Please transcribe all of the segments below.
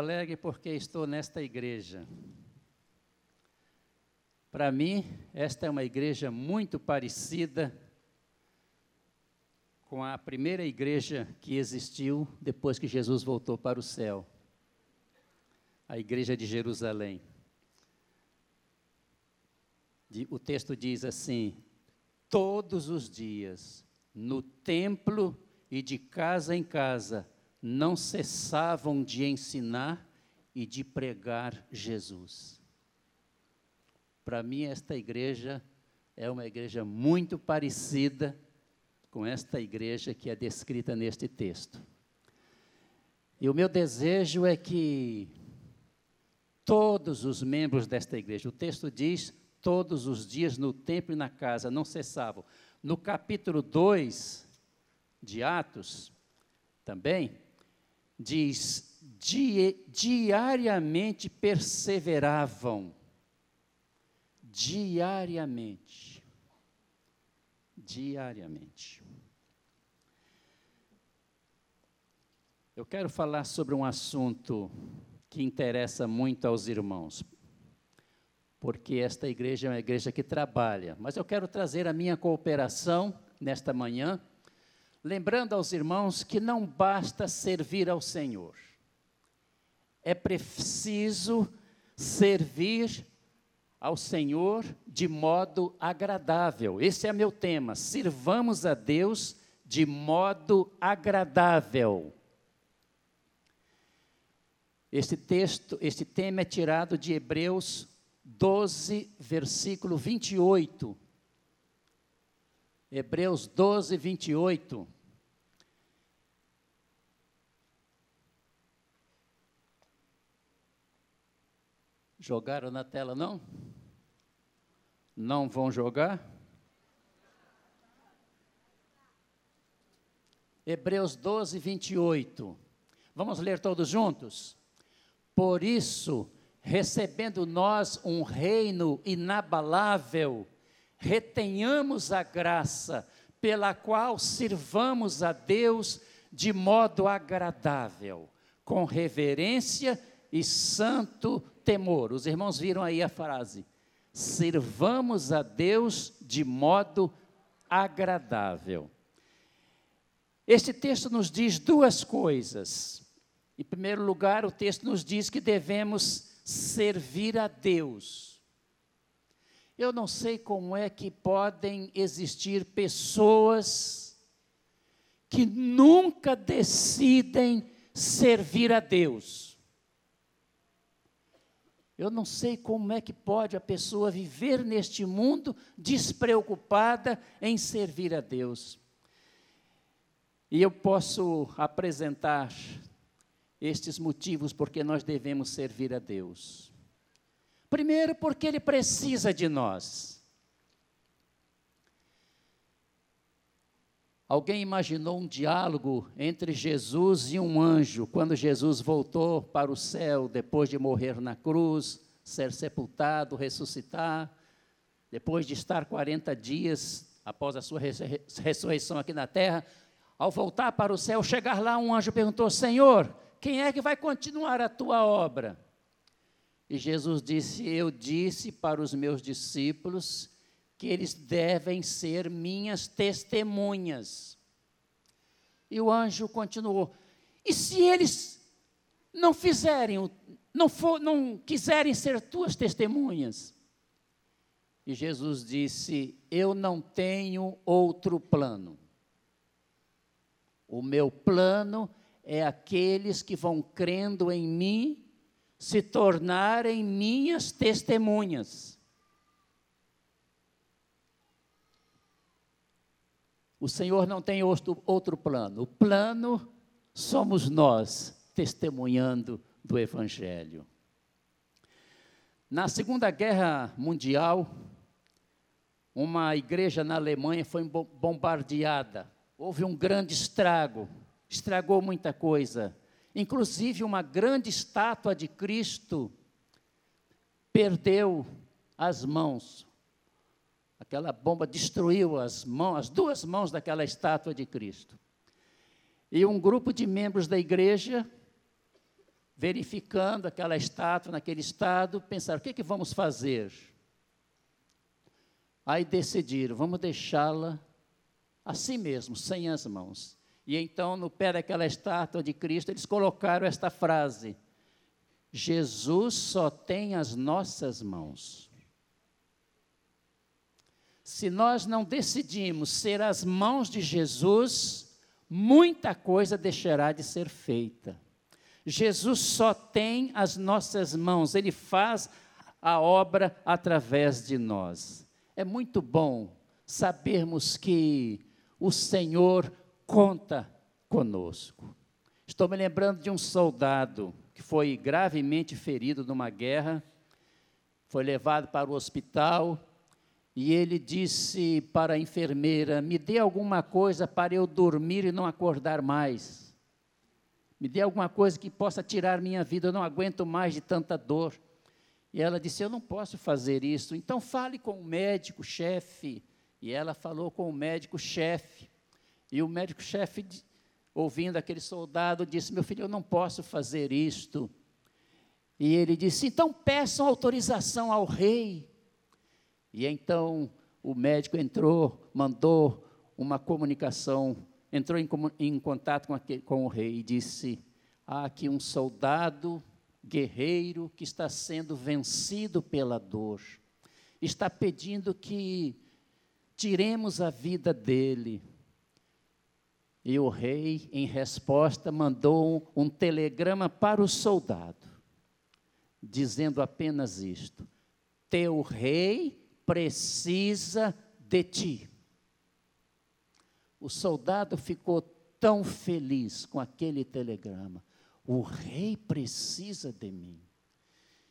alegre porque estou nesta igreja. Para mim, esta é uma igreja muito parecida com a primeira igreja que existiu depois que Jesus voltou para o céu a igreja de Jerusalém. O texto diz assim: todos os dias, no templo e de casa em casa, não cessavam de ensinar e de pregar Jesus. Para mim, esta igreja é uma igreja muito parecida com esta igreja que é descrita neste texto. E o meu desejo é que todos os membros desta igreja, o texto diz, todos os dias no templo e na casa, não cessavam. No capítulo 2 de Atos, também, diz: di diariamente perseveravam. Diariamente. Diariamente. Eu quero falar sobre um assunto que interessa muito aos irmãos, porque esta igreja é uma igreja que trabalha, mas eu quero trazer a minha cooperação nesta manhã lembrando aos irmãos que não basta servir ao Senhor, é preciso servir ao Senhor de modo agradável. Esse é meu tema. Sirvamos a Deus de modo agradável. Este texto, este tema é tirado de Hebreus 12, versículo 28. Hebreus 12, 28. Jogaram na tela, não? Não vão jogar? Hebreus 12, 28. Vamos ler todos juntos? Por isso, recebendo nós um reino inabalável, retenhamos a graça pela qual sirvamos a Deus de modo agradável, com reverência e santo temor. Os irmãos viram aí a frase: sirvamos a Deus de modo agradável. Este texto nos diz duas coisas. Em primeiro lugar, o texto nos diz que devemos servir a Deus eu não sei como é que podem existir pessoas que nunca decidem servir a Deus. Eu não sei como é que pode a pessoa viver neste mundo despreocupada em servir a Deus. E eu posso apresentar estes motivos porque nós devemos servir a Deus. Primeiro, porque Ele precisa de nós. Alguém imaginou um diálogo entre Jesus e um anjo, quando Jesus voltou para o céu, depois de morrer na cruz, ser sepultado, ressuscitar, depois de estar 40 dias após a sua ressurreição aqui na terra, ao voltar para o céu, chegar lá, um anjo perguntou: Senhor, quem é que vai continuar a tua obra? E Jesus disse: Eu disse para os meus discípulos que eles devem ser minhas testemunhas. E o anjo continuou: E se eles não fizerem, não, for, não quiserem ser tuas testemunhas? E Jesus disse: Eu não tenho outro plano. O meu plano é aqueles que vão crendo em mim se tornarem minhas testemunhas. O Senhor não tem outro, outro plano. O plano somos nós, testemunhando do Evangelho. Na Segunda Guerra Mundial, uma igreja na Alemanha foi bombardeada. Houve um grande estrago, estragou muita coisa. Inclusive, uma grande estátua de Cristo perdeu as mãos. Aquela bomba destruiu as mãos, as duas mãos daquela estátua de Cristo. E um grupo de membros da igreja verificando aquela estátua naquele estado, pensaram: o que, que vamos fazer? Aí decidiram: vamos deixá-la assim mesmo, sem as mãos. E então, no pé daquela estátua de Cristo, eles colocaram esta frase: Jesus só tem as nossas mãos. Se nós não decidimos ser as mãos de Jesus, muita coisa deixará de ser feita. Jesus só tem as nossas mãos, ele faz a obra através de nós. É muito bom sabermos que o Senhor conta conosco. Estou me lembrando de um soldado que foi gravemente ferido numa guerra, foi levado para o hospital e ele disse para a enfermeira: Me dê alguma coisa para eu dormir e não acordar mais. Me dê alguma coisa que possa tirar minha vida, eu não aguento mais de tanta dor. E ela disse: Eu não posso fazer isso. Então fale com o médico chefe. E ela falou com o médico chefe. E o médico chefe, ouvindo aquele soldado, disse: Meu filho, eu não posso fazer isto. E ele disse: Então peçam autorização ao rei. E então o médico entrou, mandou uma comunicação, entrou em, em contato com, aquele, com o rei e disse: Há aqui um soldado guerreiro que está sendo vencido pela dor, está pedindo que tiremos a vida dele. E o rei, em resposta, mandou um, telegrama para o soldado, dizendo apenas isto: Teu rei precisa de ti. O soldado ficou tão feliz com aquele telegrama. O rei precisa de mim.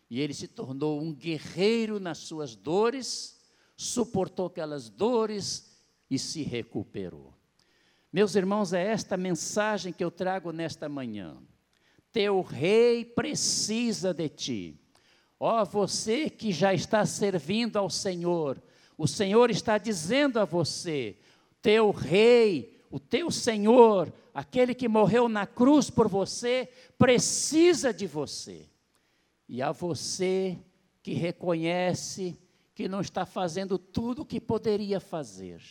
E ele se tornou um guerreiro nas suas dores, suportou aquelas dores e se recuperou. Meus irmãos, é esta mensagem que eu trago nesta manhã. Teu rei precisa de ti. Ó, oh, você que já está servindo ao Senhor, o Senhor está dizendo a você: teu rei, o teu Senhor, aquele que morreu na cruz por você, precisa de você. E a você que reconhece que não está fazendo tudo o que poderia fazer,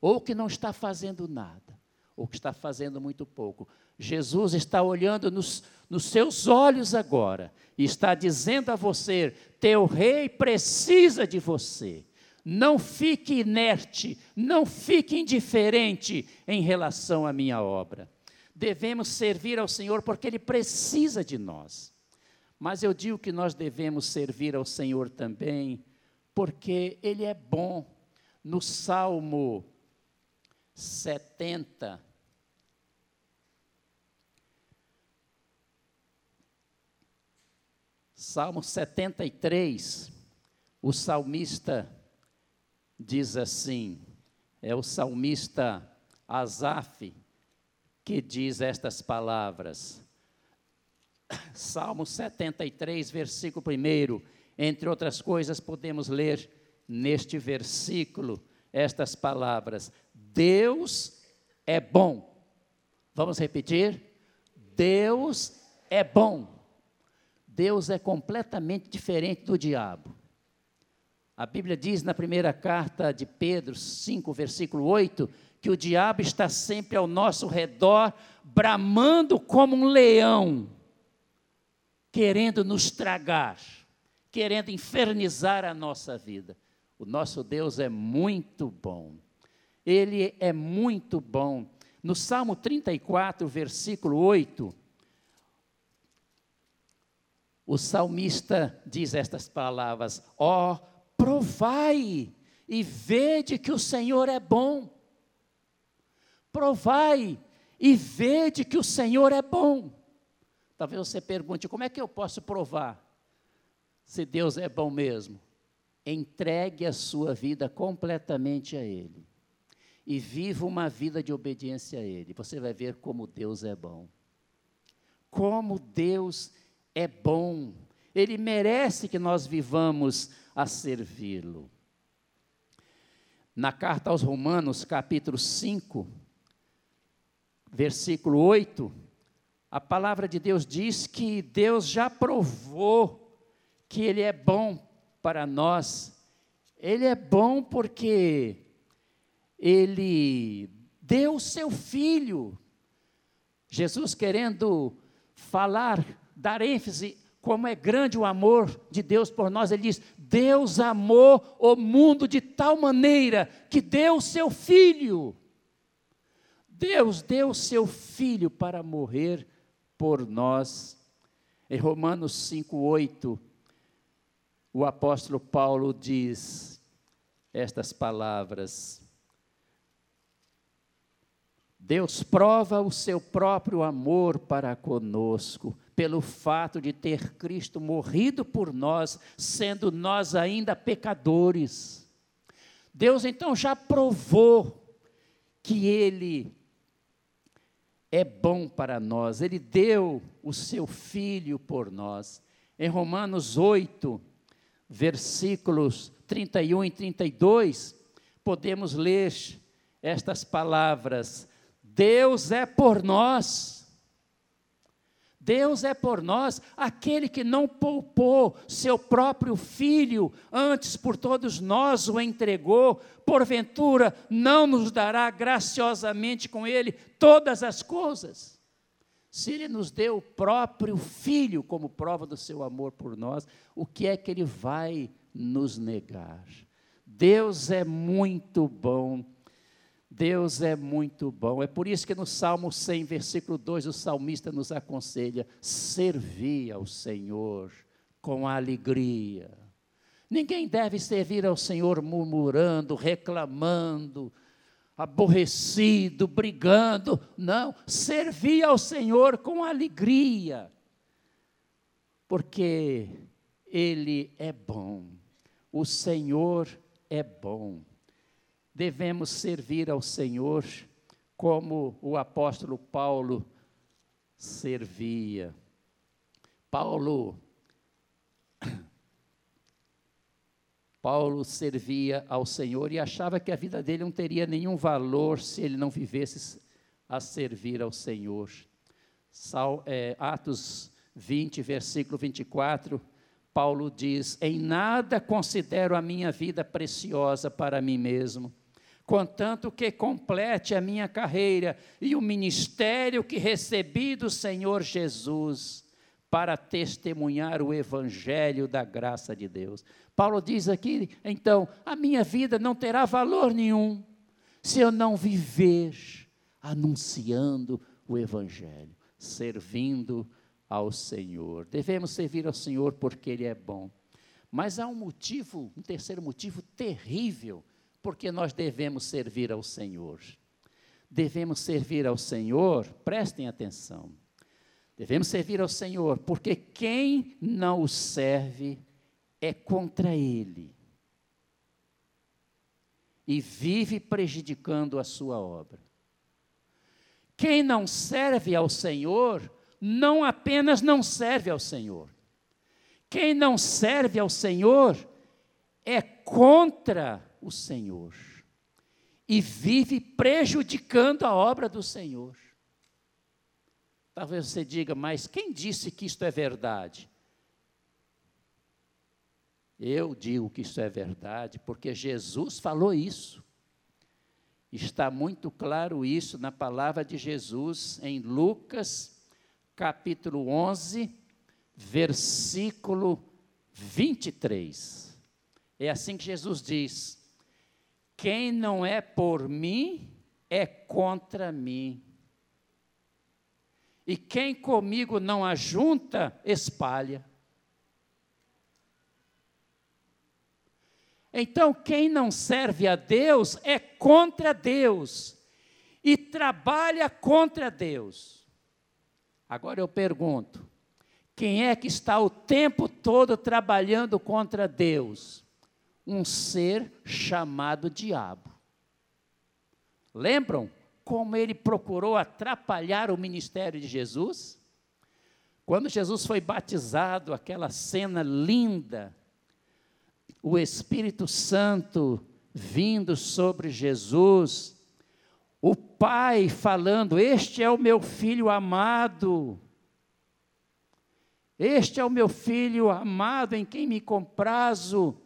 ou que não está fazendo nada, ou que está fazendo muito pouco, Jesus está olhando nos, nos seus olhos agora e está dizendo a você: teu rei precisa de você. Não fique inerte, não fique indiferente em relação à minha obra. Devemos servir ao Senhor porque Ele precisa de nós. Mas eu digo que nós devemos servir ao Senhor também porque Ele é bom. No Salmo 70, Salmo 73, o salmista diz assim: é o salmista Asaf que diz estas palavras. Salmo 73, versículo 1. Entre outras coisas, podemos ler neste versículo estas palavras: Deus é bom. Vamos repetir? Deus é bom. Deus é completamente diferente do diabo. A Bíblia diz na primeira carta de Pedro 5, versículo 8, que o diabo está sempre ao nosso redor, bramando como um leão, querendo nos tragar, querendo infernizar a nossa vida. O nosso Deus é muito bom. Ele é muito bom. No Salmo 34, versículo 8, o salmista diz estas palavras: Ó, oh, provai e vede que o Senhor é bom. Provai e vede que o Senhor é bom. Talvez você pergunte: como é que eu posso provar se Deus é bom mesmo? Entregue a sua vida completamente a Ele e viva uma vida de obediência a Ele. Você vai ver como Deus é bom. Como Deus é bom, ele merece que nós vivamos a servi-lo. Na carta aos Romanos, capítulo 5, versículo 8, A palavra de Deus diz que Deus já provou que Ele é bom para nós. Ele é bom porque Ele deu o seu Filho. Jesus querendo falar, dar ênfase como é grande o amor de Deus por nós, ele diz: Deus amou o mundo de tal maneira que deu o seu filho. Deus deu o seu filho para morrer por nós. Em Romanos 5:8, o apóstolo Paulo diz estas palavras: Deus prova o seu próprio amor para conosco, pelo fato de ter Cristo morrido por nós, sendo nós ainda pecadores. Deus então já provou que Ele é bom para nós. Ele deu o seu filho por nós. Em Romanos 8, versículos 31 e 32, podemos ler estas palavras: Deus é por nós Deus é por nós aquele que não poupou seu próprio filho, antes por todos nós o entregou, porventura não nos dará graciosamente com ele todas as coisas? Se ele nos deu o próprio filho como prova do seu amor por nós, o que é que ele vai nos negar? Deus é muito bom Deus é muito bom. É por isso que no Salmo 100, versículo 2, o salmista nos aconselha: servir ao Senhor com alegria. Ninguém deve servir ao Senhor murmurando, reclamando, aborrecido, brigando. Não, servir ao Senhor com alegria, porque Ele é bom, o Senhor é bom devemos servir ao Senhor como o apóstolo Paulo servia. Paulo Paulo servia ao Senhor e achava que a vida dele não teria nenhum valor se ele não vivesse a servir ao Senhor. Sal, é, Atos 20, versículo 24, Paulo diz: Em nada considero a minha vida preciosa para mim mesmo contanto que complete a minha carreira e o ministério que recebi do Senhor Jesus para testemunhar o evangelho da graça de Deus. Paulo diz aqui, então, a minha vida não terá valor nenhum se eu não viver anunciando o evangelho, servindo ao Senhor. Devemos servir ao Senhor porque ele é bom. Mas há um motivo, um terceiro motivo terrível porque nós devemos servir ao Senhor. Devemos servir ao Senhor, prestem atenção. Devemos servir ao Senhor, porque quem não o serve é contra Ele e vive prejudicando a sua obra. Quem não serve ao Senhor, não apenas não serve ao Senhor. Quem não serve ao Senhor é contra o Senhor e vive prejudicando a obra do Senhor. Talvez você diga, mas quem disse que isto é verdade? Eu digo que isso é verdade porque Jesus falou isso. Está muito claro isso na palavra de Jesus em Lucas, capítulo 11, versículo 23. É assim que Jesus diz: quem não é por mim é contra mim. E quem comigo não ajunta, espalha. Então, quem não serve a Deus é contra Deus e trabalha contra Deus. Agora eu pergunto: quem é que está o tempo todo trabalhando contra Deus? Um ser chamado diabo. Lembram como ele procurou atrapalhar o ministério de Jesus? Quando Jesus foi batizado, aquela cena linda, o Espírito Santo vindo sobre Jesus, o pai falando: Este é o meu filho amado. Este é o meu filho amado em quem me comprazo.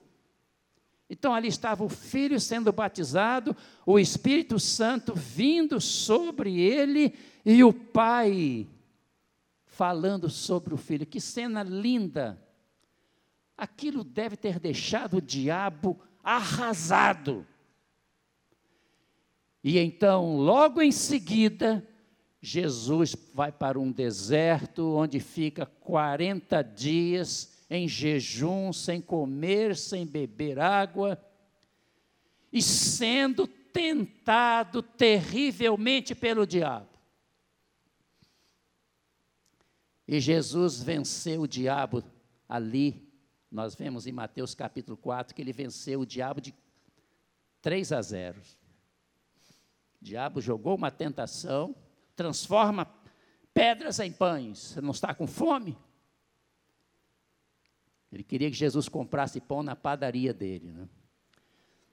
Então ali estava o filho sendo batizado, o Espírito Santo vindo sobre ele e o pai falando sobre o filho. Que cena linda! Aquilo deve ter deixado o diabo arrasado. E então, logo em seguida, Jesus vai para um deserto onde fica 40 dias em jejum, sem comer, sem beber água, e sendo tentado terrivelmente pelo diabo. E Jesus venceu o diabo ali. Nós vemos em Mateus capítulo 4 que ele venceu o diabo de 3 a 0. O diabo jogou uma tentação, transforma pedras em pães. Você não está com fome? Ele queria que Jesus comprasse pão na padaria dele. Né?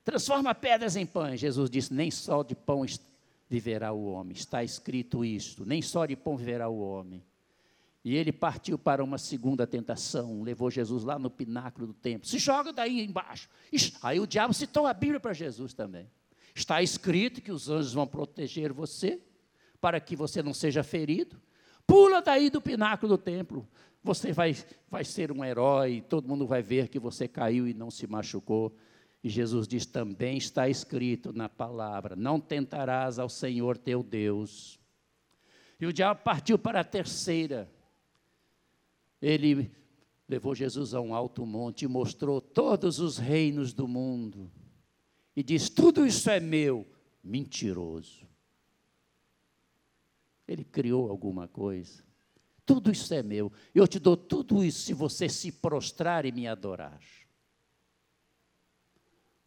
Transforma pedras em pães. Jesus disse: Nem só de pão viverá o homem. Está escrito isto: Nem só de pão viverá o homem. E ele partiu para uma segunda tentação, levou Jesus lá no pináculo do templo. Se joga daí embaixo. Aí o diabo citou a Bíblia para Jesus também. Está escrito que os anjos vão proteger você, para que você não seja ferido. Pula daí do pináculo do templo você vai, vai ser um herói, todo mundo vai ver que você caiu e não se machucou. E Jesus diz: também está escrito na palavra: não tentarás ao Senhor teu Deus. E o diabo partiu para a terceira. Ele levou Jesus a um alto monte e mostrou todos os reinos do mundo. E diz: tudo isso é meu. Mentiroso. Ele criou alguma coisa tudo isso é meu. Eu te dou tudo isso se você se prostrar e me adorar.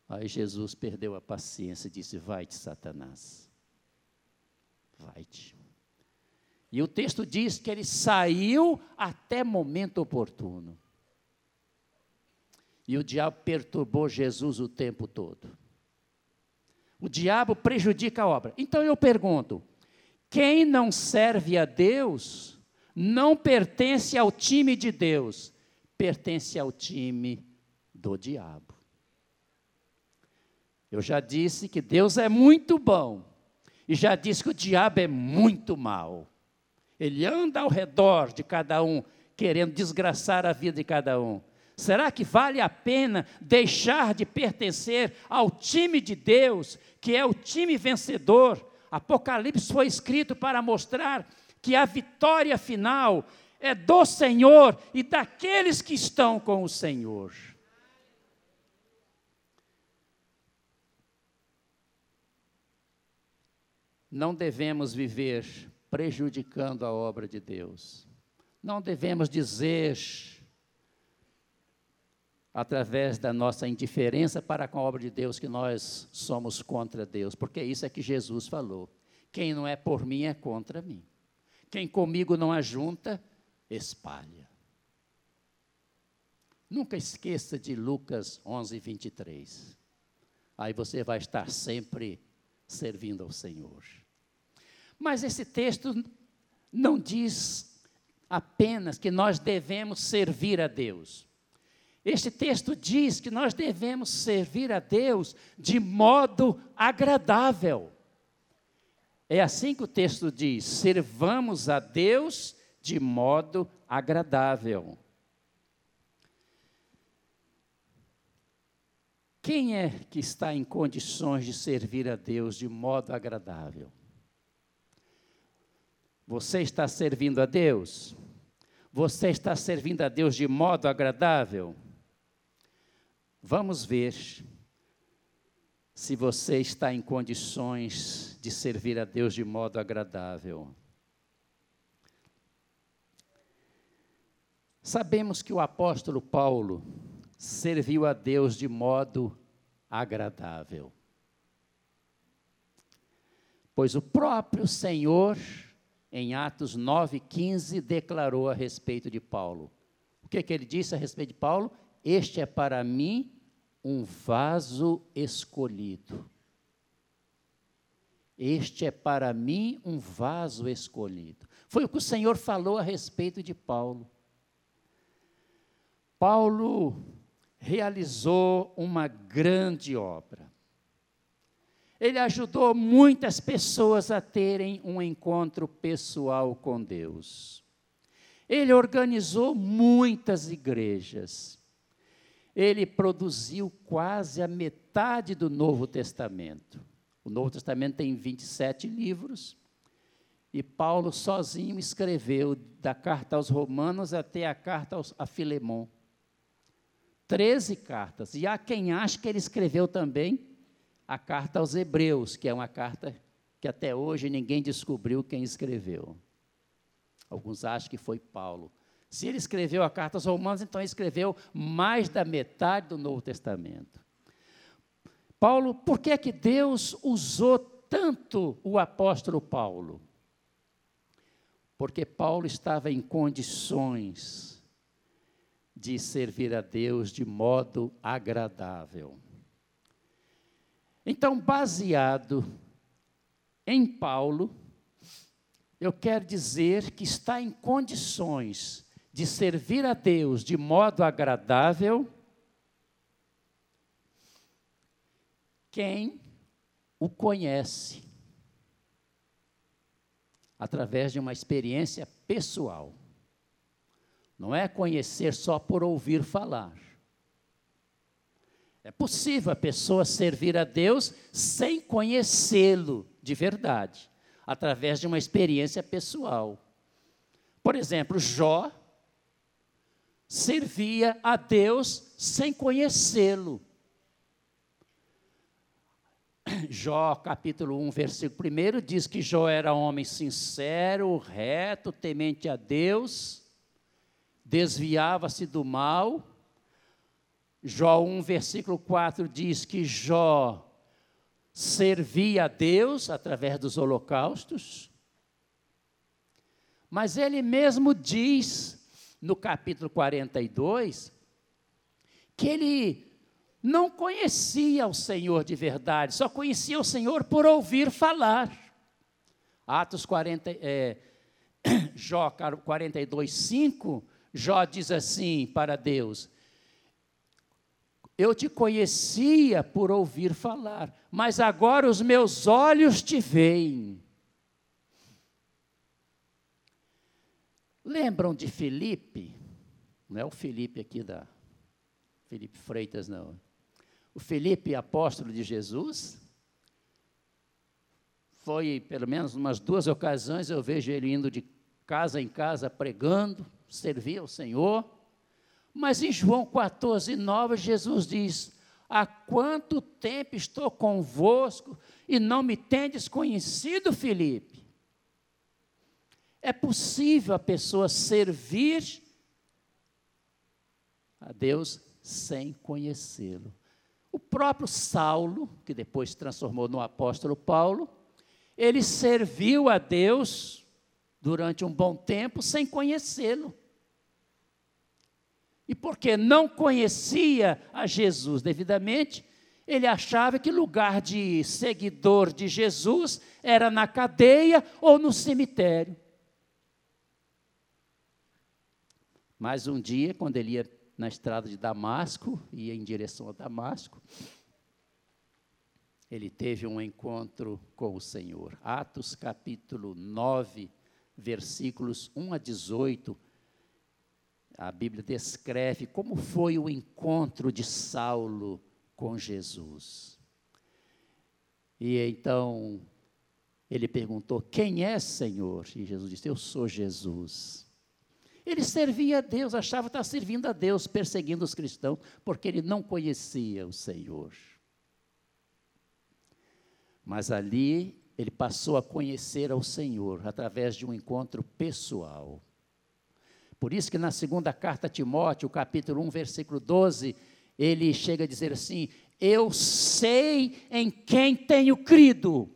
Aí Jesus perdeu a paciência e disse: Vai-te, Satanás. Vai-te. E o texto diz que ele saiu até momento oportuno. E o diabo perturbou Jesus o tempo todo. O diabo prejudica a obra. Então eu pergunto: quem não serve a Deus não pertence ao time de Deus, pertence ao time do diabo. Eu já disse que Deus é muito bom, e já disse que o diabo é muito mal. Ele anda ao redor de cada um, querendo desgraçar a vida de cada um. Será que vale a pena deixar de pertencer ao time de Deus, que é o time vencedor? Apocalipse foi escrito para mostrar que a vitória final é do Senhor e daqueles que estão com o Senhor. Não devemos viver prejudicando a obra de Deus. Não devemos dizer, através da nossa indiferença para com a obra de Deus, que nós somos contra Deus, porque isso é que Jesus falou. Quem não é por mim é contra mim. Quem comigo não ajunta, espalha. Nunca esqueça de Lucas 11, 23. Aí você vai estar sempre servindo ao Senhor. Mas esse texto não diz apenas que nós devemos servir a Deus. Este texto diz que nós devemos servir a Deus de modo agradável. É assim que o texto diz: servamos a Deus de modo agradável. Quem é que está em condições de servir a Deus de modo agradável? Você está servindo a Deus? Você está servindo a Deus de modo agradável? Vamos ver se você está em condições de servir a Deus de modo agradável. Sabemos que o apóstolo Paulo serviu a Deus de modo agradável. Pois o próprio Senhor, em Atos 9,15, declarou a respeito de Paulo. O que, que ele disse a respeito de Paulo? Este é para mim um vaso escolhido. Este é para mim um vaso escolhido. Foi o que o Senhor falou a respeito de Paulo. Paulo realizou uma grande obra. Ele ajudou muitas pessoas a terem um encontro pessoal com Deus. Ele organizou muitas igrejas. Ele produziu quase a metade do Novo Testamento. O Novo Testamento tem 27 livros. E Paulo sozinho escreveu da carta aos Romanos até a carta aos, a Filemão. Treze cartas. E há quem acha que ele escreveu também a carta aos Hebreus, que é uma carta que até hoje ninguém descobriu quem escreveu. Alguns acham que foi Paulo. Se ele escreveu a carta aos Romanos, então ele escreveu mais da metade do Novo Testamento. Paulo, por que é que Deus usou tanto o apóstolo Paulo? Porque Paulo estava em condições de servir a Deus de modo agradável. Então, baseado em Paulo, eu quero dizer que está em condições de servir a Deus de modo agradável quem o conhece através de uma experiência pessoal. Não é conhecer só por ouvir falar. É possível a pessoa servir a Deus sem conhecê-lo de verdade através de uma experiência pessoal. Por exemplo, Jó servia a Deus sem conhecê-lo. Jó, capítulo 1, versículo 1, diz que Jó era homem sincero, reto, temente a Deus, desviava-se do mal. Jó 1, versículo 4 diz que Jó servia a Deus através dos holocaustos, mas ele mesmo diz, no capítulo 42, que ele não conhecia o Senhor de verdade, só conhecia o Senhor por ouvir falar. Atos 40, é, Jó 42, 5, Jó diz assim para Deus: eu te conhecia por ouvir falar, mas agora os meus olhos te veem. Lembram de Felipe? Não é o Felipe aqui da Felipe Freitas, não. O Felipe, apóstolo de Jesus, foi pelo menos umas duas ocasiões eu vejo ele indo de casa em casa pregando, servir ao Senhor. Mas em João 14, 9, Jesus diz: Há quanto tempo estou convosco e não me tendes conhecido, Felipe? É possível a pessoa servir a Deus sem conhecê-lo. O próprio Saulo, que depois se transformou no apóstolo Paulo, ele serviu a Deus durante um bom tempo sem conhecê-lo. E porque não conhecia a Jesus devidamente, ele achava que lugar de seguidor de Jesus era na cadeia ou no cemitério. Mas um dia, quando ele ia na estrada de Damasco, ia em direção a Damasco, ele teve um encontro com o Senhor. Atos capítulo 9, versículos 1 a 18 a Bíblia descreve como foi o encontro de Saulo com Jesus. E então ele perguntou: Quem é Senhor? E Jesus disse: Eu sou Jesus. Ele servia a Deus, achava estar servindo a Deus, perseguindo os cristãos, porque ele não conhecia o Senhor. Mas ali ele passou a conhecer ao Senhor através de um encontro pessoal. Por isso que na segunda carta a Timóteo, capítulo 1, versículo 12, ele chega a dizer assim: Eu sei em quem tenho crido.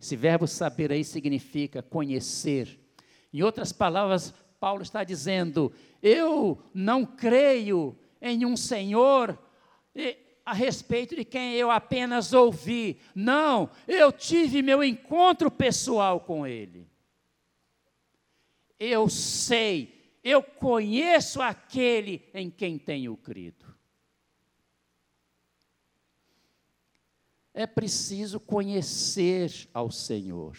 Esse verbo saber aí significa conhecer. Em outras palavras, Paulo está dizendo: Eu não creio em um Senhor a respeito de quem eu apenas ouvi. Não, eu tive meu encontro pessoal com Ele. Eu sei, eu conheço aquele em quem tenho crido. É preciso conhecer ao Senhor.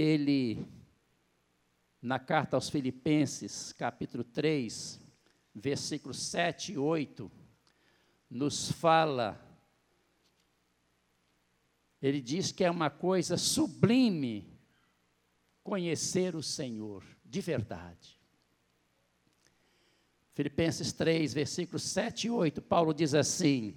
Ele, na carta aos Filipenses, capítulo 3, versículos 7 e 8, nos fala, ele diz que é uma coisa sublime conhecer o Senhor de verdade. Filipenses 3, versículos 7 e 8, Paulo diz assim: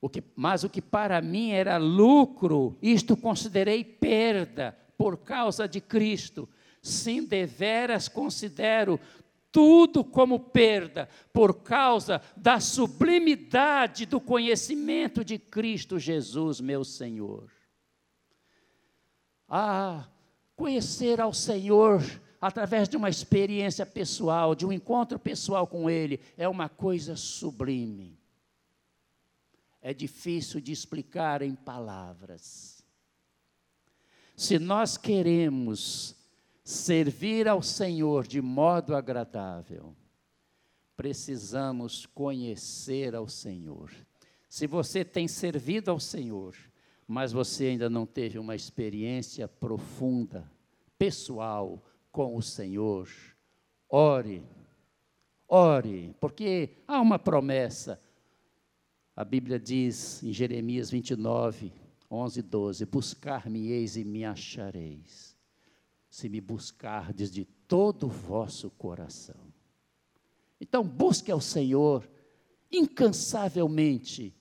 o que, Mas o que para mim era lucro, isto considerei perda por causa de Cristo. Sim, deveras considero tudo como perda por causa da sublimidade do conhecimento de Cristo Jesus, meu Senhor. Ah, conhecer ao Senhor através de uma experiência pessoal, de um encontro pessoal com Ele, é uma coisa sublime. É difícil de explicar em palavras. Se nós queremos servir ao Senhor de modo agradável, precisamos conhecer ao Senhor. Se você tem servido ao Senhor, mas você ainda não teve uma experiência profunda, pessoal, com o Senhor. Ore, ore, porque há uma promessa. A Bíblia diz em Jeremias 29, 11 e 12: Buscar-me-eis e me achareis, se me buscardes de todo o vosso coração. Então, busque ao Senhor incansavelmente,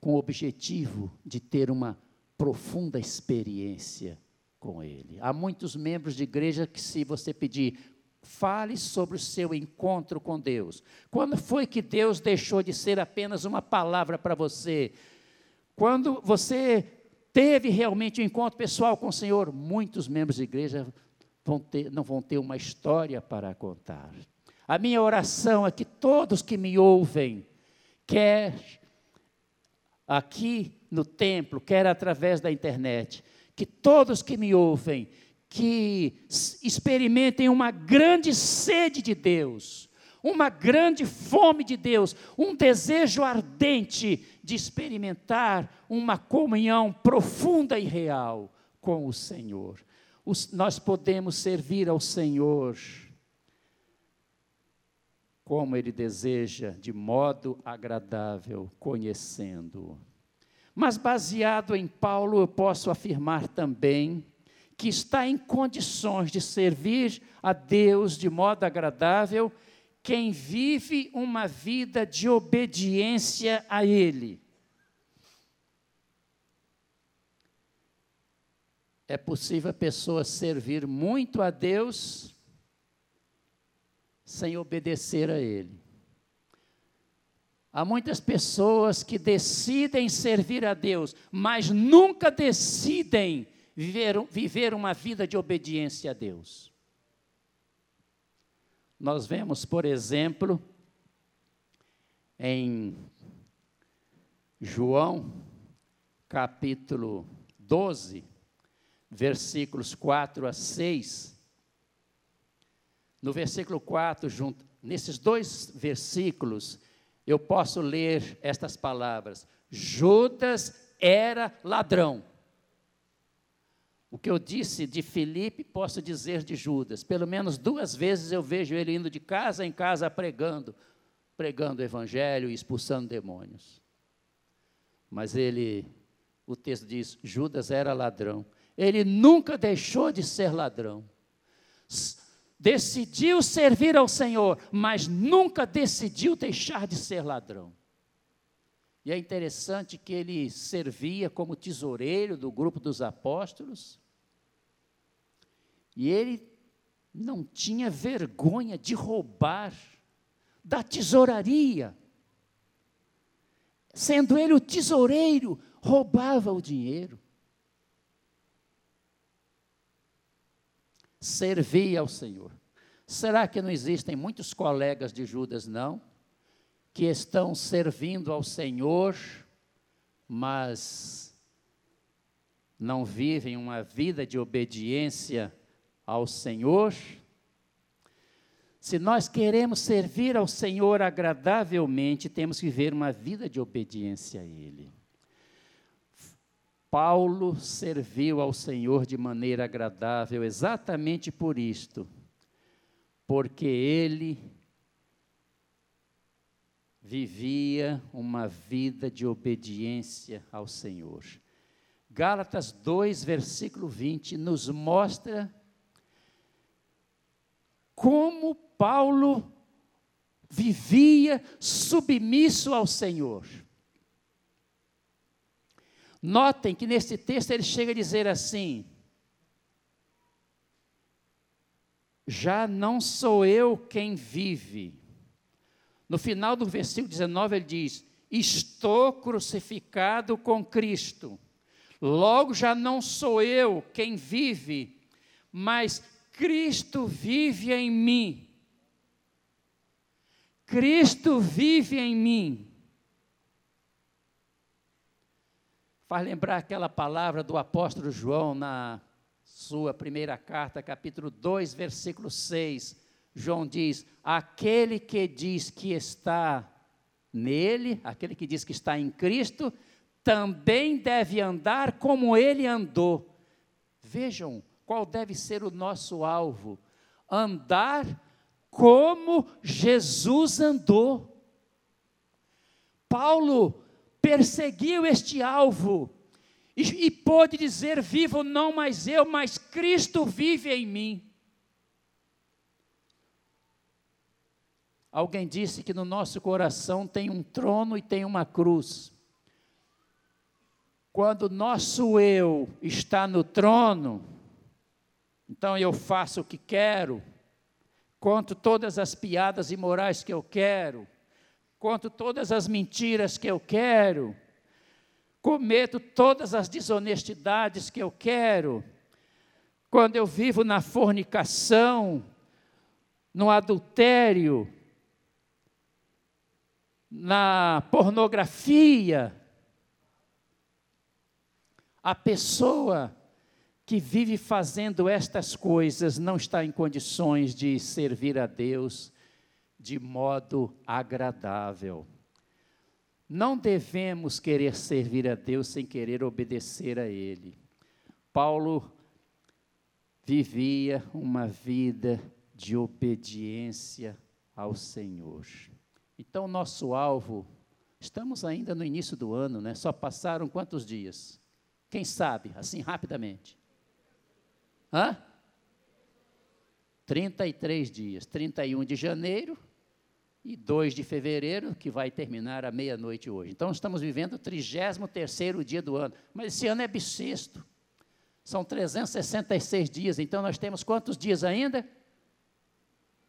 com o objetivo de ter uma profunda experiência com Ele. Há muitos membros de igreja que, se você pedir, fale sobre o seu encontro com Deus. Quando foi que Deus deixou de ser apenas uma palavra para você? Quando você teve realmente um encontro pessoal com o Senhor, muitos membros de igreja vão ter, não vão ter uma história para contar. A minha oração é que todos que me ouvem, quer aqui no templo, quer através da internet, que todos que me ouvem, que experimentem uma grande sede de Deus, uma grande fome de Deus, um desejo ardente de experimentar uma comunhão profunda e real com o Senhor. Os, nós podemos servir ao Senhor como Ele deseja, de modo agradável, conhecendo-o. Mas baseado em Paulo, eu posso afirmar também que está em condições de servir a Deus de modo agradável quem vive uma vida de obediência a Ele. É possível a pessoa servir muito a Deus sem obedecer a Ele. Há muitas pessoas que decidem servir a Deus, mas nunca decidem viver, viver uma vida de obediência a Deus. Nós vemos, por exemplo, em João, capítulo 12, versículos 4 a 6. No versículo 4, junto, nesses dois versículos, eu posso ler estas palavras: Judas era ladrão. O que eu disse de Filipe, posso dizer de Judas. Pelo menos duas vezes eu vejo ele indo de casa em casa pregando, pregando o evangelho e expulsando demônios. Mas ele, o texto diz, Judas era ladrão. Ele nunca deixou de ser ladrão decidiu servir ao Senhor, mas nunca decidiu deixar de ser ladrão. E é interessante que ele servia como tesoureiro do grupo dos apóstolos, e ele não tinha vergonha de roubar da tesouraria. Sendo ele o tesoureiro, roubava o dinheiro. servia ao Senhor. Será que não existem muitos colegas de Judas, não? Que estão servindo ao Senhor, mas não vivem uma vida de obediência ao Senhor? Se nós queremos servir ao Senhor agradavelmente, temos que viver uma vida de obediência a Ele. Paulo serviu ao Senhor de maneira agradável exatamente por isto, porque ele vivia uma vida de obediência ao Senhor. Gálatas 2, versículo 20, nos mostra como Paulo vivia submisso ao Senhor. Notem que nesse texto ele chega a dizer assim: Já não sou eu quem vive. No final do versículo 19 ele diz: Estou crucificado com Cristo. Logo já não sou eu quem vive, mas Cristo vive em mim. Cristo vive em mim. Faz lembrar aquela palavra do apóstolo João na sua primeira carta, capítulo 2, versículo 6. João diz: Aquele que diz que está nele, aquele que diz que está em Cristo, também deve andar como ele andou. Vejam qual deve ser o nosso alvo: andar como Jesus andou. Paulo perseguiu este alvo e, e pôde dizer: Vivo não mais eu, mas Cristo vive em mim. Alguém disse que no nosso coração tem um trono e tem uma cruz. Quando nosso eu está no trono, então eu faço o que quero, conto todas as piadas imorais que eu quero, conto todas as mentiras que eu quero, cometo todas as desonestidades que eu quero. Quando eu vivo na fornicação, no adultério, na pornografia, a pessoa que vive fazendo estas coisas não está em condições de servir a Deus de modo agradável. Não devemos querer servir a Deus sem querer obedecer a Ele. Paulo vivia uma vida de obediência ao Senhor. Então, nosso alvo, estamos ainda no início do ano, né? Só passaram quantos dias? Quem sabe, assim rapidamente? Hã? 33 dias. 31 de janeiro e 2 de fevereiro, que vai terminar à meia-noite hoje. Então, estamos vivendo o 33 dia do ano. Mas esse ano é bissexto. São 366 dias. Então, nós temos quantos dias ainda?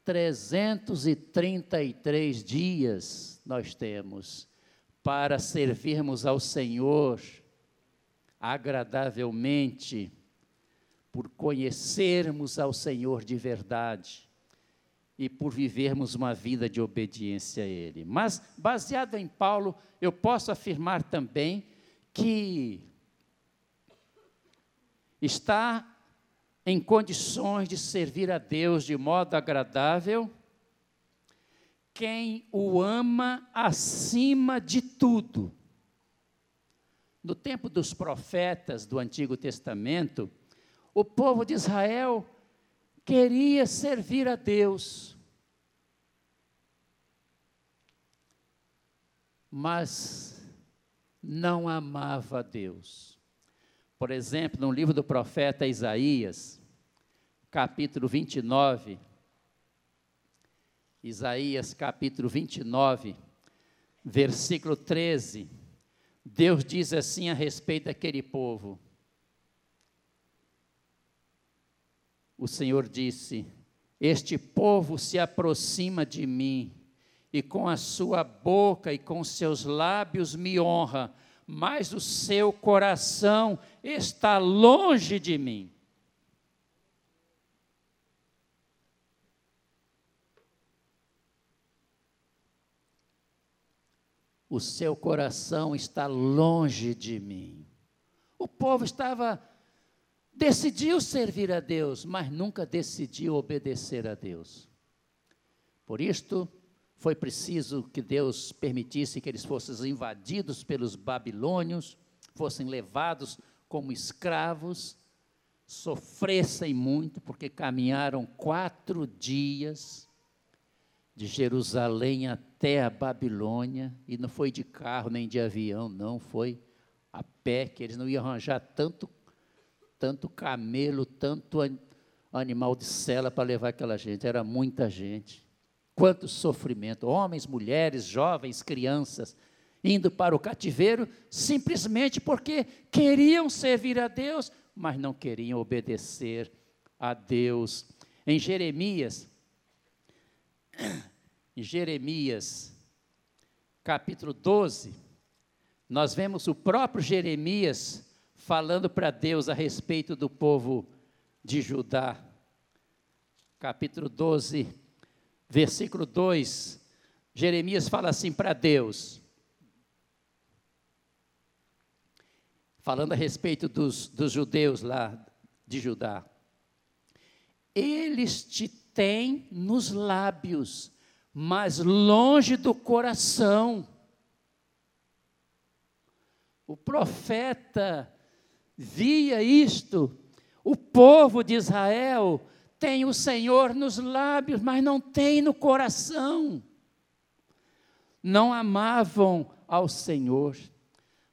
333 dias nós temos para servirmos ao Senhor agradavelmente por conhecermos ao Senhor de verdade e por vivermos uma vida de obediência a Ele. Mas, baseado em Paulo, eu posso afirmar também que está em condições de servir a Deus de modo agradável quem o ama acima de tudo. No tempo dos profetas do Antigo Testamento, o povo de Israel queria servir a Deus, mas não amava a Deus. Por exemplo, no livro do profeta Isaías, capítulo 29, Isaías capítulo 29, versículo 13, Deus diz assim a respeito daquele povo: o Senhor disse: Este povo se aproxima de mim, e com a sua boca e com seus lábios me honra, mas o seu coração está longe de mim. O seu coração está longe de mim. O povo estava decidiu servir a Deus, mas nunca decidiu obedecer a Deus. Por isto, foi preciso que Deus permitisse que eles fossem invadidos pelos babilônios, fossem levados como escravos, sofressem muito, porque caminharam quatro dias de Jerusalém até a Babilônia, e não foi de carro nem de avião, não, foi a pé, que eles não iam arranjar tanto, tanto camelo, tanto animal de sela para levar aquela gente, era muita gente. Quanto sofrimento, homens, mulheres, jovens, crianças, indo para o cativeiro simplesmente porque queriam servir a Deus, mas não queriam obedecer a Deus. Em Jeremias, em Jeremias, capítulo 12, nós vemos o próprio Jeremias falando para Deus a respeito do povo de Judá. Capítulo 12, versículo 2, Jeremias fala assim para Deus, falando a respeito dos, dos judeus lá de Judá. Eles te têm nos lábios, mas longe do coração. O profeta via isto, o povo de Israel tem o Senhor nos lábios, mas não tem no coração. Não amavam ao Senhor.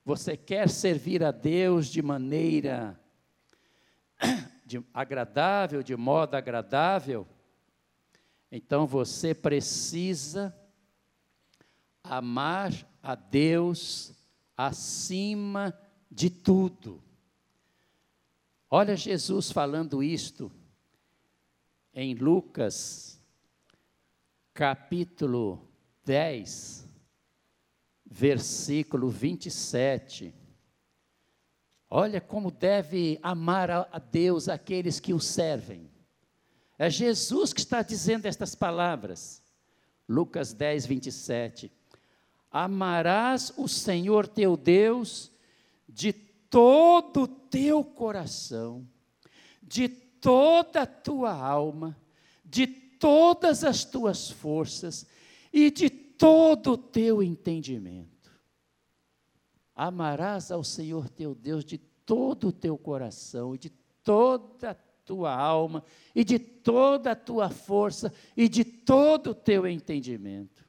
Você quer servir a Deus de maneira de agradável, de modo agradável? Então você precisa amar a Deus acima de tudo. Olha Jesus falando isto em Lucas, capítulo 10, versículo 27. Olha como deve amar a Deus aqueles que o servem. É Jesus que está dizendo estas palavras. Lucas 10, 27. Amarás o Senhor teu Deus de todo o teu coração, de toda a tua alma, de todas as tuas forças e de todo o teu entendimento. Amarás ao Senhor teu Deus de todo o teu coração e de toda a tua alma e de toda a tua força e de todo o teu entendimento.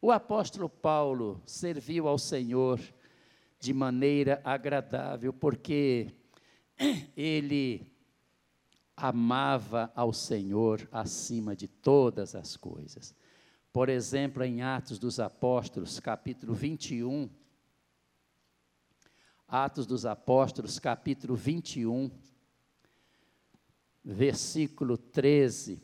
O apóstolo Paulo serviu ao Senhor de maneira agradável, porque ele amava ao Senhor acima de todas as coisas. Por exemplo, em Atos dos Apóstolos, capítulo 21, Atos dos Apóstolos, capítulo 21, versículo 13.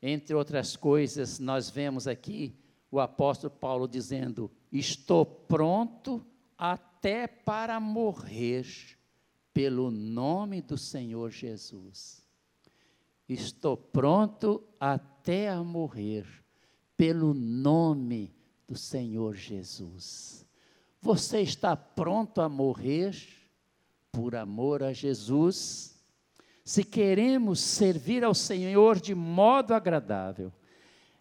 Entre outras coisas, nós vemos aqui o apóstolo Paulo dizendo: Estou pronto até para morrer pelo nome do Senhor Jesus. Estou pronto até a morrer pelo nome do Senhor Jesus. Você está pronto a morrer por amor a Jesus? Se queremos servir ao Senhor de modo agradável,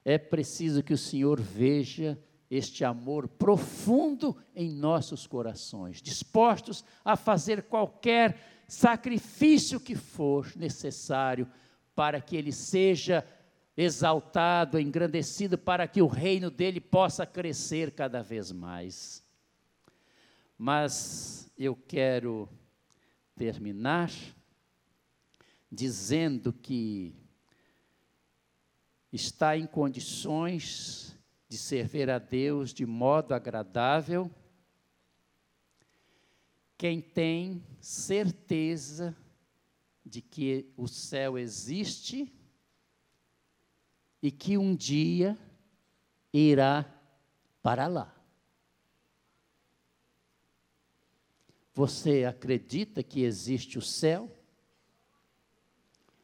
é preciso que o Senhor veja este amor profundo em nossos corações, dispostos a fazer qualquer sacrifício que for necessário para que ele seja exaltado, engrandecido, para que o reino dele possa crescer cada vez mais. Mas eu quero terminar dizendo que está em condições de servir a Deus de modo agradável quem tem certeza de que o céu existe e que um dia irá para lá. Você acredita que existe o céu?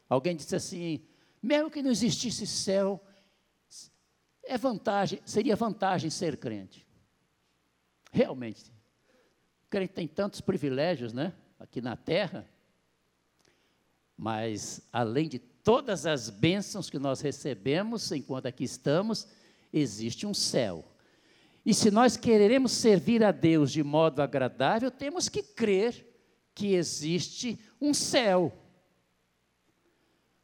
Alguém disse assim: mesmo que não existisse céu, é vantagem, seria vantagem ser crente. Realmente. O crente tem tantos privilégios, né? Aqui na terra. Mas, além de todas as bênçãos que nós recebemos enquanto aqui estamos, existe um céu. E se nós queremos servir a Deus de modo agradável, temos que crer que existe um céu.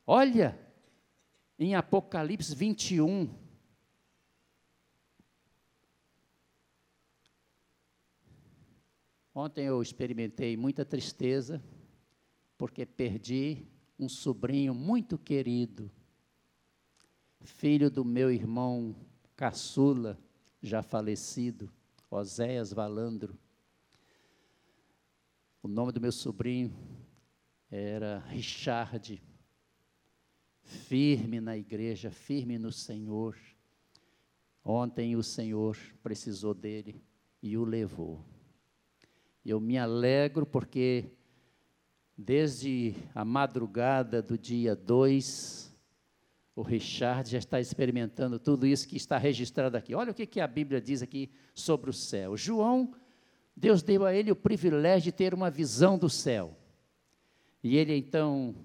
Olha, em Apocalipse 21, Ontem eu experimentei muita tristeza, porque perdi um sobrinho muito querido, filho do meu irmão caçula, já falecido, Oséias Valandro. O nome do meu sobrinho era Richard, firme na igreja, firme no Senhor. Ontem o Senhor precisou dele e o levou. Eu me alegro porque desde a madrugada do dia 2, o Richard já está experimentando tudo isso que está registrado aqui. Olha o que, que a Bíblia diz aqui sobre o céu. João, Deus deu a ele o privilégio de ter uma visão do céu. E ele então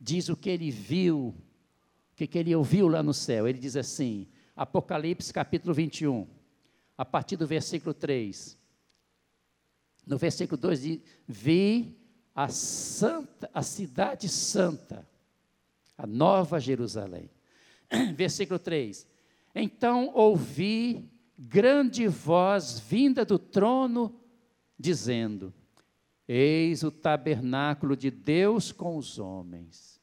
diz o que ele viu, o que, que ele ouviu lá no céu. Ele diz assim, Apocalipse capítulo 21, a partir do versículo 3. No versículo 2 diz: Vi a santa, a cidade santa, a nova Jerusalém. Versículo 3: Então ouvi grande voz vinda do trono, dizendo: Eis o tabernáculo de Deus com os homens.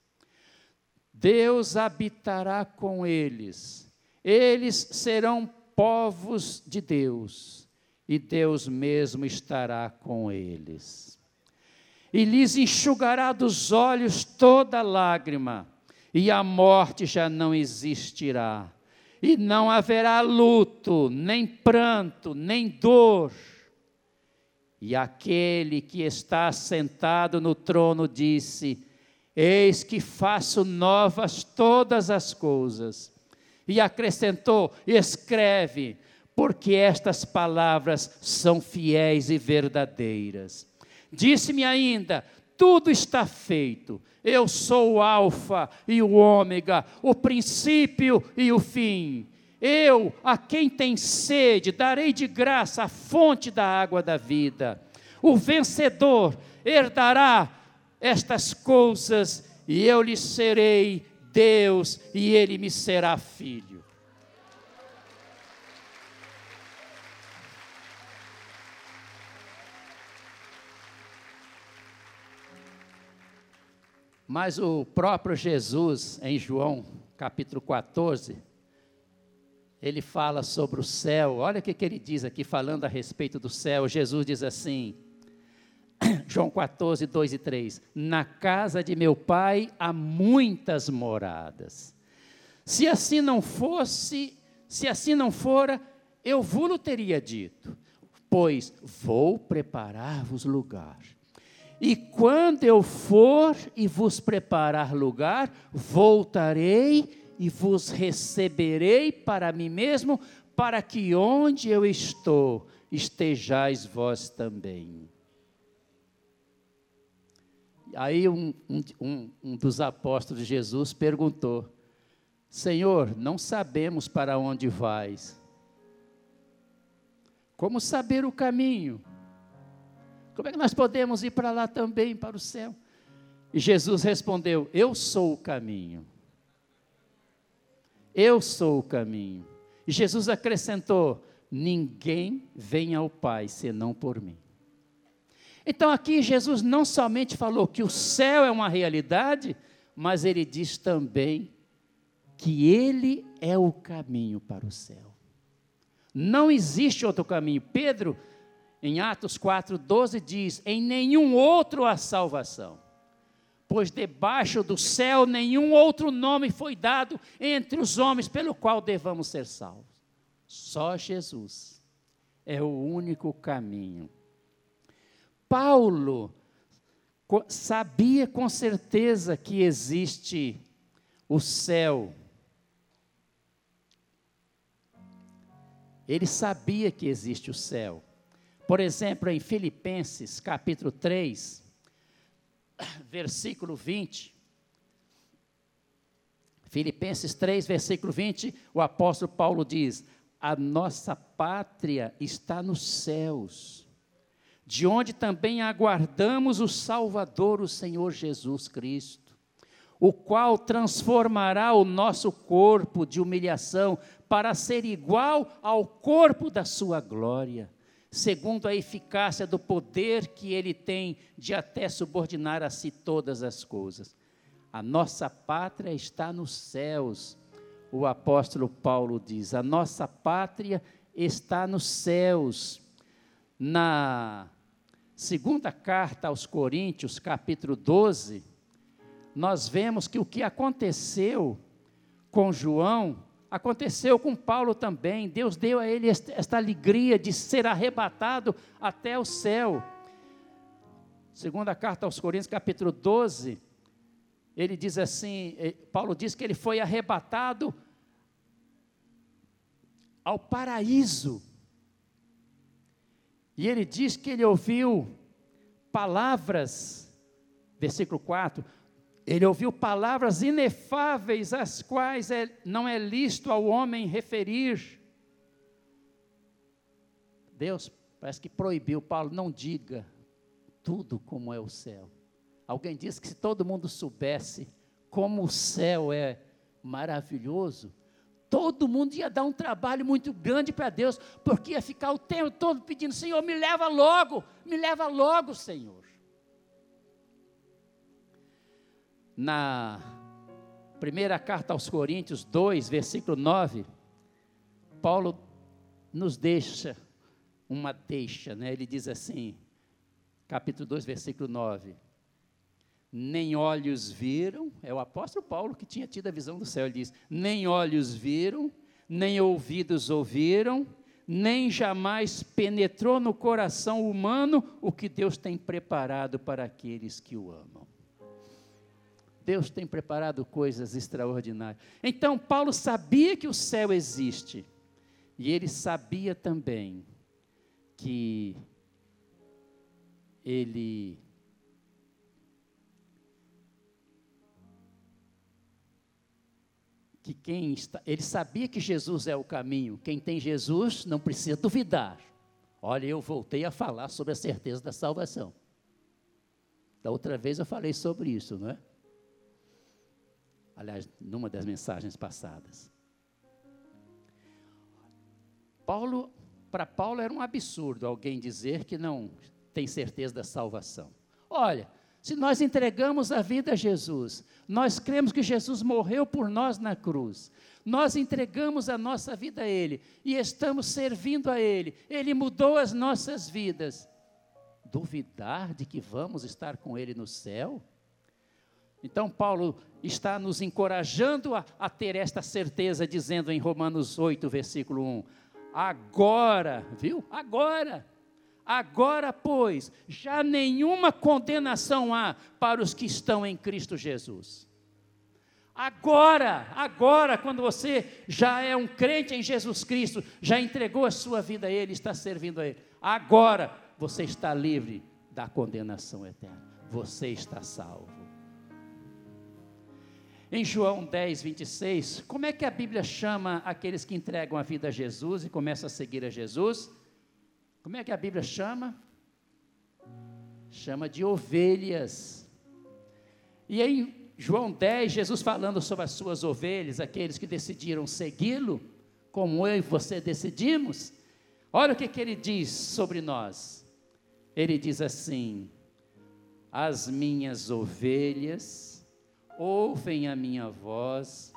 Deus habitará com eles, eles serão povos de Deus e Deus mesmo estará com eles. E lhes enxugará dos olhos toda lágrima, e a morte já não existirá, e não haverá luto, nem pranto, nem dor. E aquele que está sentado no trono disse: Eis que faço novas todas as coisas. E acrescentou: Escreve, porque estas palavras são fiéis e verdadeiras. Disse-me ainda: tudo está feito. Eu sou o Alfa e o Ômega, o princípio e o fim. Eu, a quem tem sede, darei de graça a fonte da água da vida. O vencedor herdará estas coisas, e eu lhe serei Deus, e ele me será filho. Mas o próprio Jesus, em João capítulo 14, ele fala sobre o céu. Olha o que, que ele diz aqui, falando a respeito do céu. Jesus diz assim, João 14, 2 e 3: Na casa de meu pai há muitas moradas. Se assim não fosse, se assim não fora, eu vos teria dito, pois vou preparar-vos lugar. E quando eu for e vos preparar lugar, voltarei e vos receberei para mim mesmo, para que onde eu estou, estejais vós também. Aí um, um, um dos apóstolos de Jesus perguntou: Senhor, não sabemos para onde vais. Como saber o caminho? Como é que nós podemos ir para lá também, para o céu? E Jesus respondeu: Eu sou o caminho. Eu sou o caminho. E Jesus acrescentou: Ninguém vem ao Pai senão por mim. Então aqui Jesus não somente falou que o céu é uma realidade, mas ele diz também que ele é o caminho para o céu. Não existe outro caminho. Pedro em Atos 4,12 diz: Em nenhum outro há salvação, pois debaixo do céu nenhum outro nome foi dado entre os homens pelo qual devamos ser salvos. Só Jesus é o único caminho. Paulo sabia com certeza que existe o céu. Ele sabia que existe o céu. Por exemplo, em Filipenses, capítulo 3, versículo 20. Filipenses 3, versículo 20, o apóstolo Paulo diz: A nossa pátria está nos céus, de onde também aguardamos o Salvador, o Senhor Jesus Cristo, o qual transformará o nosso corpo de humilhação para ser igual ao corpo da sua glória segundo a eficácia do poder que ele tem de até subordinar a si todas as coisas. A nossa pátria está nos céus, o apóstolo Paulo diz. A nossa pátria está nos céus. Na segunda carta aos Coríntios, capítulo 12, nós vemos que o que aconteceu com João Aconteceu com Paulo também. Deus deu a ele esta alegria de ser arrebatado até o céu. Segunda carta aos Coríntios, capítulo 12, ele diz assim, eh, Paulo diz que ele foi arrebatado ao paraíso. E ele diz que ele ouviu palavras, versículo 4, ele ouviu palavras inefáveis, as quais é, não é lícito ao homem referir. Deus parece que proibiu Paulo, não diga tudo como é o céu. Alguém disse que se todo mundo soubesse como o céu é maravilhoso, todo mundo ia dar um trabalho muito grande para Deus, porque ia ficar o tempo todo pedindo: Senhor, me leva logo, me leva logo, Senhor. Na primeira carta aos Coríntios 2, versículo 9, Paulo nos deixa uma deixa, né? Ele diz assim, capítulo 2, versículo 9: Nem olhos viram, é o apóstolo Paulo que tinha tido a visão do céu, ele diz: Nem olhos viram, nem ouvidos ouviram, nem jamais penetrou no coração humano o que Deus tem preparado para aqueles que o amam. Deus tem preparado coisas extraordinárias. Então, Paulo sabia que o céu existe, e ele sabia também que ele que quem está, ele sabia que Jesus é o caminho. Quem tem Jesus não precisa duvidar. Olha, eu voltei a falar sobre a certeza da salvação. Da outra vez eu falei sobre isso, não é? Aliás, numa das mensagens passadas. Paulo, para Paulo era um absurdo alguém dizer que não tem certeza da salvação. Olha, se nós entregamos a vida a Jesus, nós cremos que Jesus morreu por nós na cruz, nós entregamos a nossa vida a Ele e estamos servindo a Ele, Ele mudou as nossas vidas. Duvidar de que vamos estar com Ele no céu? Então, Paulo está nos encorajando a, a, ter esta certeza, dizendo em Romanos 8, versículo 1: Agora, viu? Agora, agora, pois, já nenhuma condenação há para os que estão em Cristo Jesus. Agora, agora, quando você já é um crente em Jesus Cristo, já entregou a sua vida a Ele, está servindo a Ele, agora você está livre da condenação eterna, você está salvo. Em João 10, 26, como é que a Bíblia chama aqueles que entregam a vida a Jesus e começam a seguir a Jesus? Como é que a Bíblia chama? Chama de ovelhas. E em João 10, Jesus falando sobre as suas ovelhas, aqueles que decidiram segui-lo, como eu e você decidimos, olha o que, que ele diz sobre nós. Ele diz assim: As minhas ovelhas ouvem a minha voz,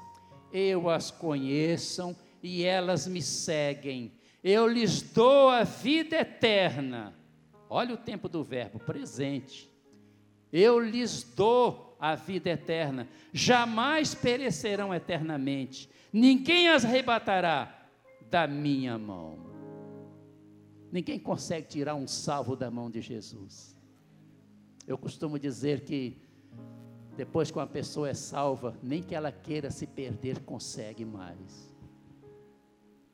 eu as conheço e elas me seguem. Eu lhes dou a vida eterna. Olha o tempo do verbo presente. Eu lhes dou a vida eterna. Jamais perecerão eternamente. Ninguém as arrebatará da minha mão. Ninguém consegue tirar um salvo da mão de Jesus. Eu costumo dizer que depois que uma pessoa é salva, nem que ela queira se perder, consegue mais.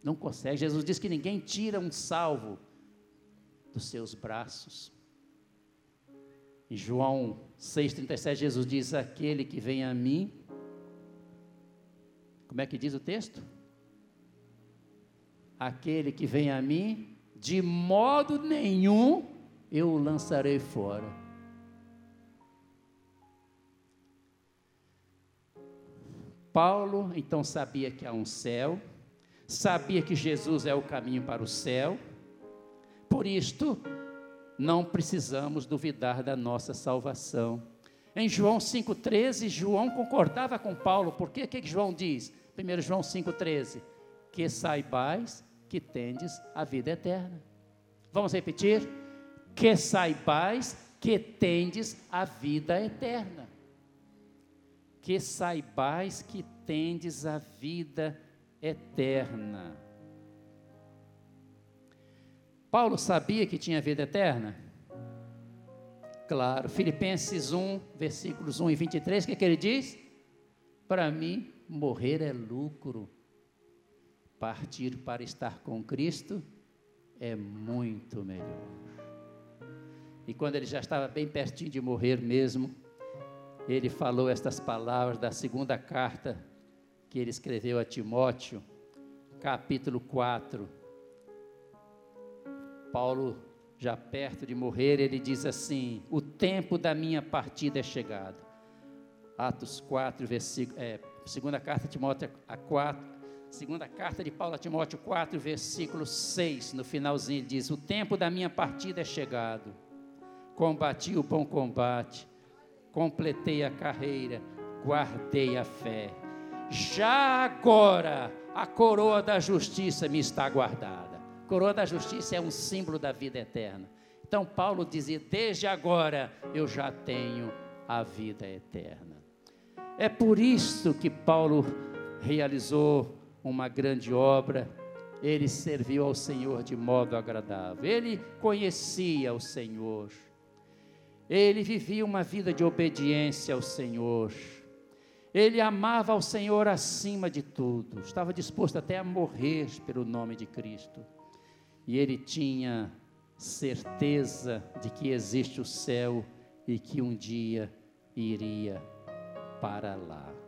Não consegue. Jesus diz que ninguém tira um salvo dos seus braços. Em João 6,37, Jesus diz: Aquele que vem a mim, como é que diz o texto? Aquele que vem a mim, de modo nenhum eu o lançarei fora. Paulo então sabia que há um céu, sabia que Jesus é o caminho para o céu, por isto, não precisamos duvidar da nossa salvação. Em João 5,13, João concordava com Paulo, porque o que João diz? 1 João 5,13: Que saibais que tendes a vida eterna. Vamos repetir? Que saibais que tendes a vida eterna. Que saibais que tendes a vida eterna. Paulo sabia que tinha vida eterna? Claro, Filipenses 1, versículos 1 e 23, o que, é que ele diz? Para mim, morrer é lucro, partir para estar com Cristo é muito melhor. E quando ele já estava bem pertinho de morrer mesmo, ele falou estas palavras da segunda carta que ele escreveu a Timóteo, capítulo 4, Paulo, já perto de morrer, ele diz assim: O tempo da minha partida é chegado. Atos 4, versículo, é, segunda carta de Timóteo a 4, segunda carta de Paulo a Timóteo 4, versículo 6, no finalzinho ele diz: O tempo da minha partida é chegado. Combati o bom combate, completei a carreira, guardei a fé. Já agora a coroa da justiça me está guardada coroa da justiça é um símbolo da vida eterna. Então Paulo dizia: Desde agora eu já tenho a vida eterna. É por isso que Paulo realizou uma grande obra. Ele serviu ao Senhor de modo agradável. Ele conhecia o Senhor. Ele vivia uma vida de obediência ao Senhor. Ele amava ao Senhor acima de tudo. Estava disposto até a morrer pelo nome de Cristo e ele tinha certeza de que existe o céu e que um dia iria para lá.